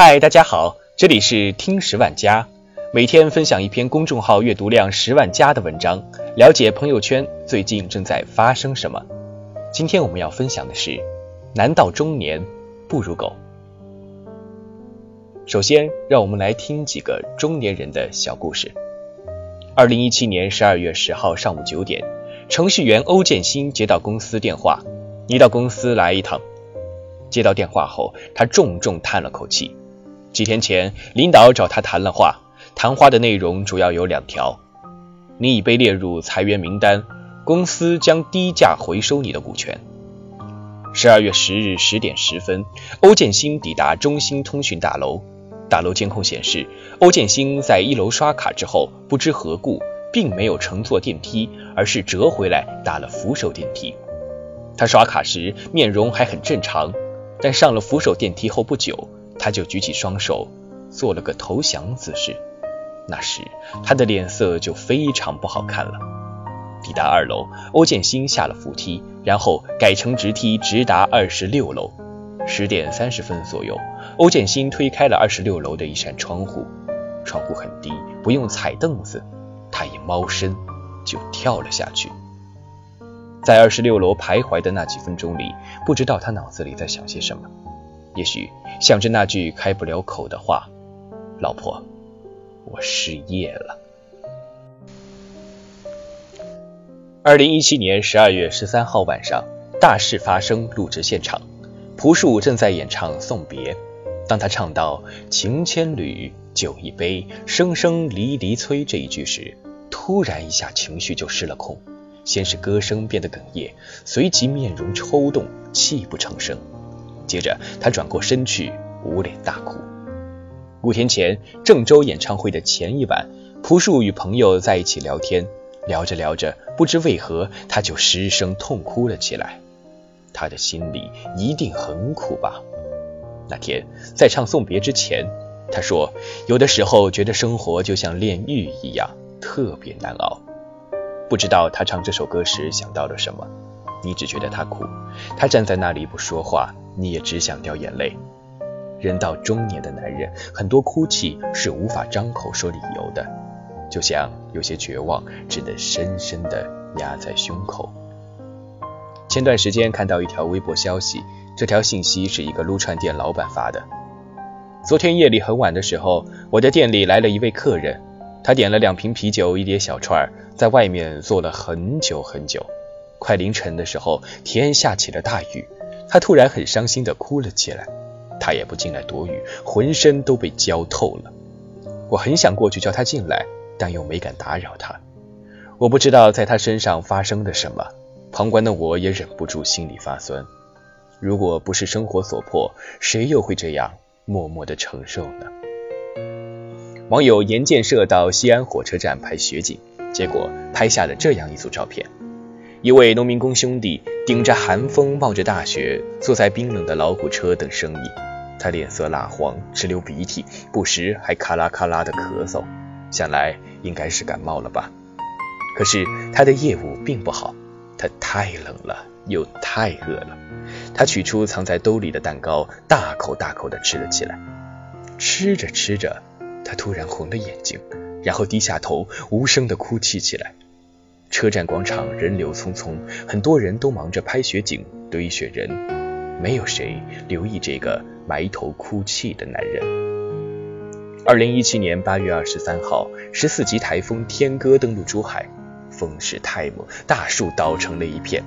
嗨，大家好，这里是听十万加，每天分享一篇公众号阅读量十万加的文章，了解朋友圈最近正在发生什么。今天我们要分享的是：男到中年不如狗。首先，让我们来听几个中年人的小故事。二零一七年十二月十号上午九点，程序员欧建新接到公司电话：“你到公司来一趟。”接到电话后，他重重叹了口气。几天前，领导找他谈了话，谈话的内容主要有两条：你已被列入裁员名单，公司将低价回收你的股权。十二月十日十点十分，欧建新抵达中兴通讯大楼，大楼监控显示，欧建新在一楼刷卡之后，不知何故，并没有乘坐电梯，而是折回来打了扶手电梯。他刷卡时面容还很正常。但上了扶手电梯后不久，他就举起双手，做了个投降姿势。那时他的脸色就非常不好看了。抵达二楼，欧建新下了扶梯，然后改成直梯直达二十六楼。十点三十分左右，欧建新推开了二十六楼的一扇窗户，窗户很低，不用踩凳子，他一猫身就跳了下去。在二十六楼徘徊的那几分钟里，不知道他脑子里在想些什么。也许想着那句开不了口的话：“老婆，我失业了。”二零一七年十二月十三号晚上，大事发生录制现场，朴树正在演唱《送别》。当他唱到“情千缕，酒一杯，声声离离催”这一句时，突然一下情绪就失了控。先是歌声变得哽咽，随即面容抽动，泣不成声。接着他转过身去，捂脸大哭。五天前，郑州演唱会的前一晚，朴树与朋友在一起聊天，聊着聊着，不知为何他就失声痛哭了起来。他的心里一定很苦吧？那天在唱送别之前，他说：“有的时候觉得生活就像炼狱一样，特别难熬。”不知道他唱这首歌时想到了什么，你只觉得他苦，他站在那里不说话，你也只想掉眼泪。人到中年的男人，很多哭泣是无法张口说理由的，就像有些绝望只能深深的压在胸口。前段时间看到一条微博消息，这条信息是一个撸串店老板发的。昨天夜里很晚的时候，我的店里来了一位客人。他点了两瓶啤酒，一碟小串，在外面坐了很久很久。快凌晨的时候，天下起了大雨，他突然很伤心的哭了起来。他也不进来躲雨，浑身都被浇透了。我很想过去叫他进来，但又没敢打扰他。我不知道在他身上发生了什么，旁观的我也忍不住心里发酸。如果不是生活所迫，谁又会这样默默的承受呢？网友严建设到西安火车站拍雪景，结果拍下了这样一组照片：一位农民工兄弟顶着寒风，冒着大雪，坐在冰冷的老虎车等生意。他脸色蜡黄，直流鼻涕，不时还咔啦咔啦的咳嗽，想来应该是感冒了吧。可是他的业务并不好，他太冷了，又太饿了。他取出藏在兜里的蛋糕，大口大口地吃了起来。吃着吃着。他突然红了眼睛，然后低下头，无声的哭泣起来。车站广场人流匆匆，很多人都忙着拍雪景、堆雪人，没有谁留意这个埋头哭泣的男人。二零一七年八月二十三号，十四级台风天鸽登陆珠海，风势太猛，大树倒成了一片，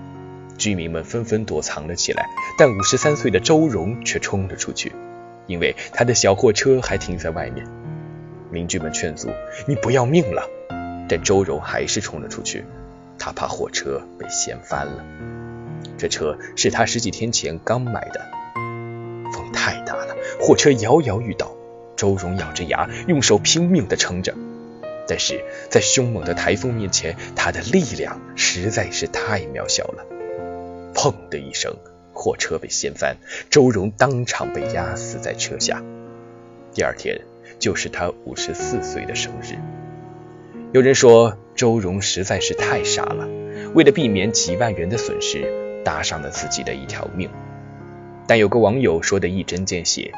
居民们纷纷躲藏了起来，但五十三岁的周荣却冲了出去，因为他的小货车还停在外面。邻居们劝阻：“你不要命了！”但周荣还是冲了出去，他怕货车被掀翻了。这车是他十几天前刚买的，风太大了，货车摇摇欲倒。周荣咬着牙，用手拼命地撑着，但是在凶猛的台风面前，他的力量实在是太渺小了。砰的一声，货车被掀翻，周荣当场被压死在车下。第二天。就是他五十四岁的生日。有人说周荣实在是太傻了，为了避免几万元的损失，搭上了自己的一条命。但有个网友说的一针见血：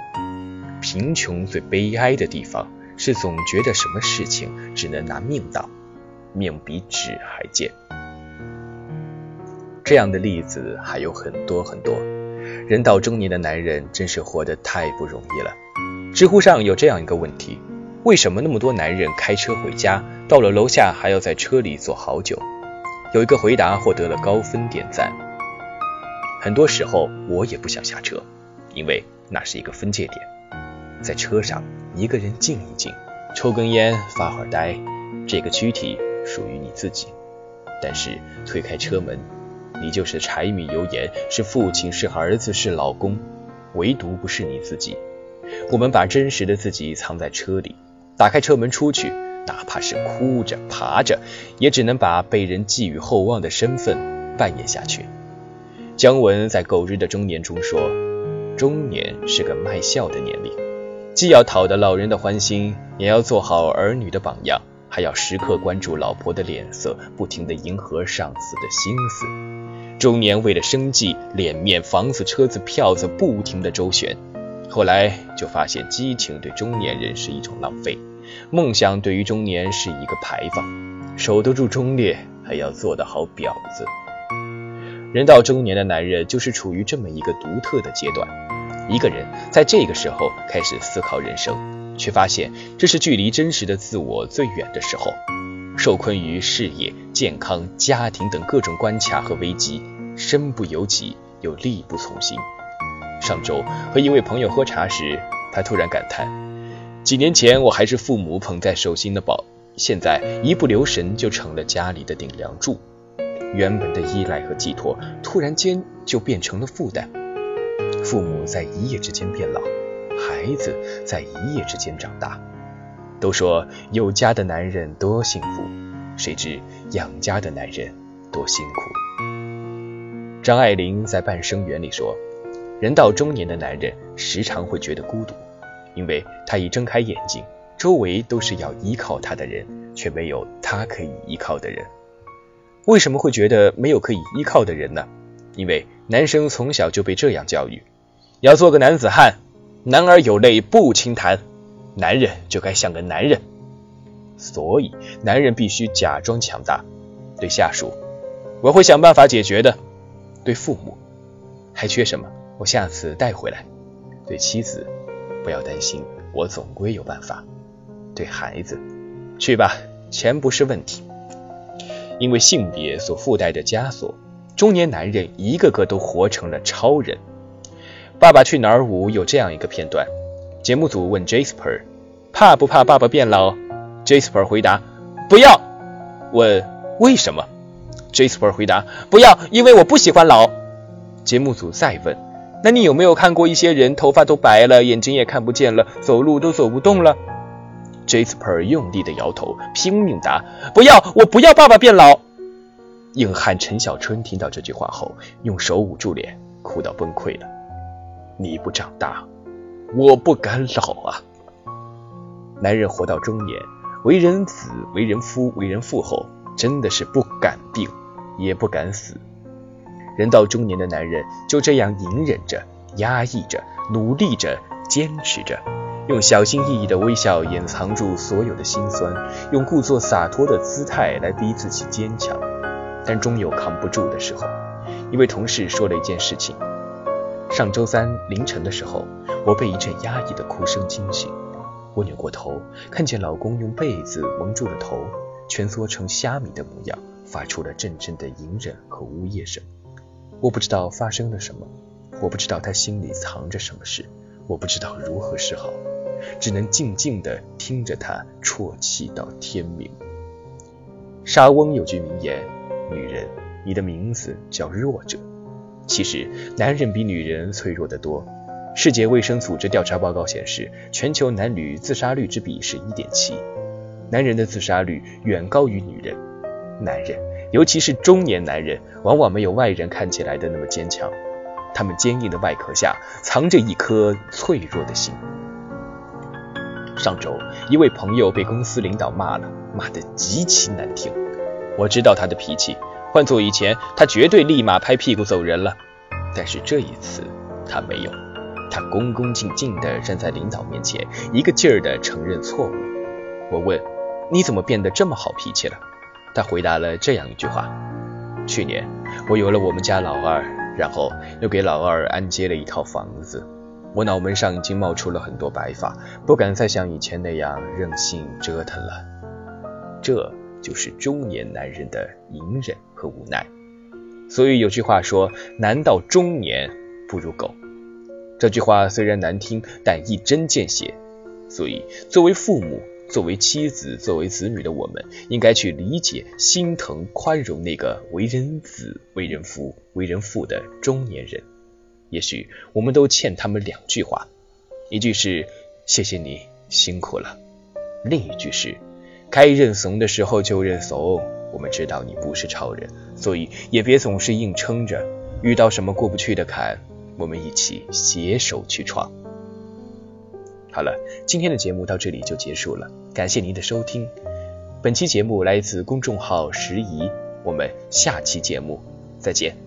贫穷最悲哀的地方是总觉得什么事情只能拿命当，命比纸还贱。这样的例子还有很多很多。人到中年的男人真是活得太不容易了。知乎上有这样一个问题：为什么那么多男人开车回家，到了楼下还要在车里坐好久？有一个回答获得了高分点赞。很多时候我也不想下车，因为那是一个分界点。在车上一个人静一静，抽根烟，发会呆，这个躯体属于你自己。但是推开车门。你就是柴米油盐，是父亲，是儿子，是老公，唯独不是你自己。我们把真实的自己藏在车里，打开车门出去，哪怕是哭着爬着，也只能把被人寄予厚望的身份扮演下去。姜文在《狗日的中年》中说：“中年是个卖笑的年龄，既要讨得老人的欢心，也要做好儿女的榜样。”还要时刻关注老婆的脸色，不停地迎合上司的心思。中年为了生计、脸面、房子、车子、票子，不停地周旋。后来就发现，激情对中年人是一种浪费，梦想对于中年是一个牌坊。守得住忠烈，还要做得好婊子。人到中年的男人就是处于这么一个独特的阶段。一个人在这个时候开始思考人生。却发现这是距离真实的自我最远的时候，受困于事业、健康、家庭等各种关卡和危机，身不由己又力不从心。上周和一位朋友喝茶时，他突然感叹：几年前我还是父母捧在手心的宝，现在一不留神就成了家里的顶梁柱，原本的依赖和寄托，突然间就变成了负担。父母在一夜之间变老。孩子在一夜之间长大，都说有家的男人多幸福，谁知养家的男人多辛苦。张爱玲在《半生缘》里说，人到中年的男人时常会觉得孤独，因为他一睁开眼睛，周围都是要依靠他的人，却没有他可以依靠的人。为什么会觉得没有可以依靠的人呢？因为男生从小就被这样教育，要做个男子汉。男儿有泪不轻弹，男人就该像个男人，所以男人必须假装强大。对下属，我会想办法解决的；对父母，还缺什么，我下次带回来；对妻子，不要担心，我总归有办法；对孩子，去吧，钱不是问题。因为性别所附带的枷锁，中年男人一个个都活成了超人。《爸爸去哪儿五》有这样一个片段，节目组问 Jasper，怕不怕爸爸变老？Jasper 回答，不要。问为什么？Jasper 回答，不要，因为我不喜欢老。节目组再问，那你有没有看过一些人头发都白了，眼睛也看不见了，走路都走不动了？Jasper 用力的摇头，拼命答，不要，我不要爸爸变老。硬汉陈小春听到这句话后，用手捂住脸，哭到崩溃了。你不长大，我不敢老啊！男人活到中年，为人子、为人夫、为人父后，真的是不敢病，也不敢死。人到中年的男人就这样隐忍着、压抑着、努力着、坚持着，用小心翼翼的微笑掩藏住所有的心酸，用故作洒脱的姿态来逼自己坚强，但终有扛不住的时候。一位同事说了一件事情。上周三凌晨的时候，我被一阵压抑的哭声惊醒。我扭过头，看见老公用被子蒙住了头，蜷缩成虾米的模样，发出了阵阵的隐忍和呜咽声。我不知道发生了什么，我不知道他心里藏着什么事，我不知道如何是好，只能静静地听着他啜泣到天明。莎翁有句名言：“女人，你的名字叫弱者。”其实，男人比女人脆弱得多。世界卫生组织调查报告显示，全球男女自杀率之比是一点七，男人的自杀率远高于女人。男人，尤其是中年男人，往往没有外人看起来的那么坚强，他们坚硬的外壳下藏着一颗脆弱的心。上周，一位朋友被公司领导骂了，骂得极其难听。我知道他的脾气。换做以前，他绝对立马拍屁股走人了。但是这一次，他没有。他恭恭敬敬地站在领导面前，一个劲儿地承认错误。我问：“你怎么变得这么好脾气了？”他回答了这样一句话：“去年我有了我们家老二，然后又给老二安接了一套房子，我脑门上已经冒出了很多白发，不敢再像以前那样任性折腾了。”这就是中年男人的隐忍和无奈。所以有句话说：“男到中年不如狗。”这句话虽然难听，但一针见血。所以，作为父母、作为妻子、作为子女的我们，应该去理解、心疼、宽容那个为人子、为人父、为人父的中年人。也许我们都欠他们两句话：一句是“谢谢你辛苦了”，另一句是“该认怂的时候就认怂”。我们知道你不是超人，所以也别总是硬撑着。遇到什么过不去的坎，我们一起携手去闯。好了，今天的节目到这里就结束了，感谢您的收听。本期节目来自公众号“时宜”，我们下期节目再见。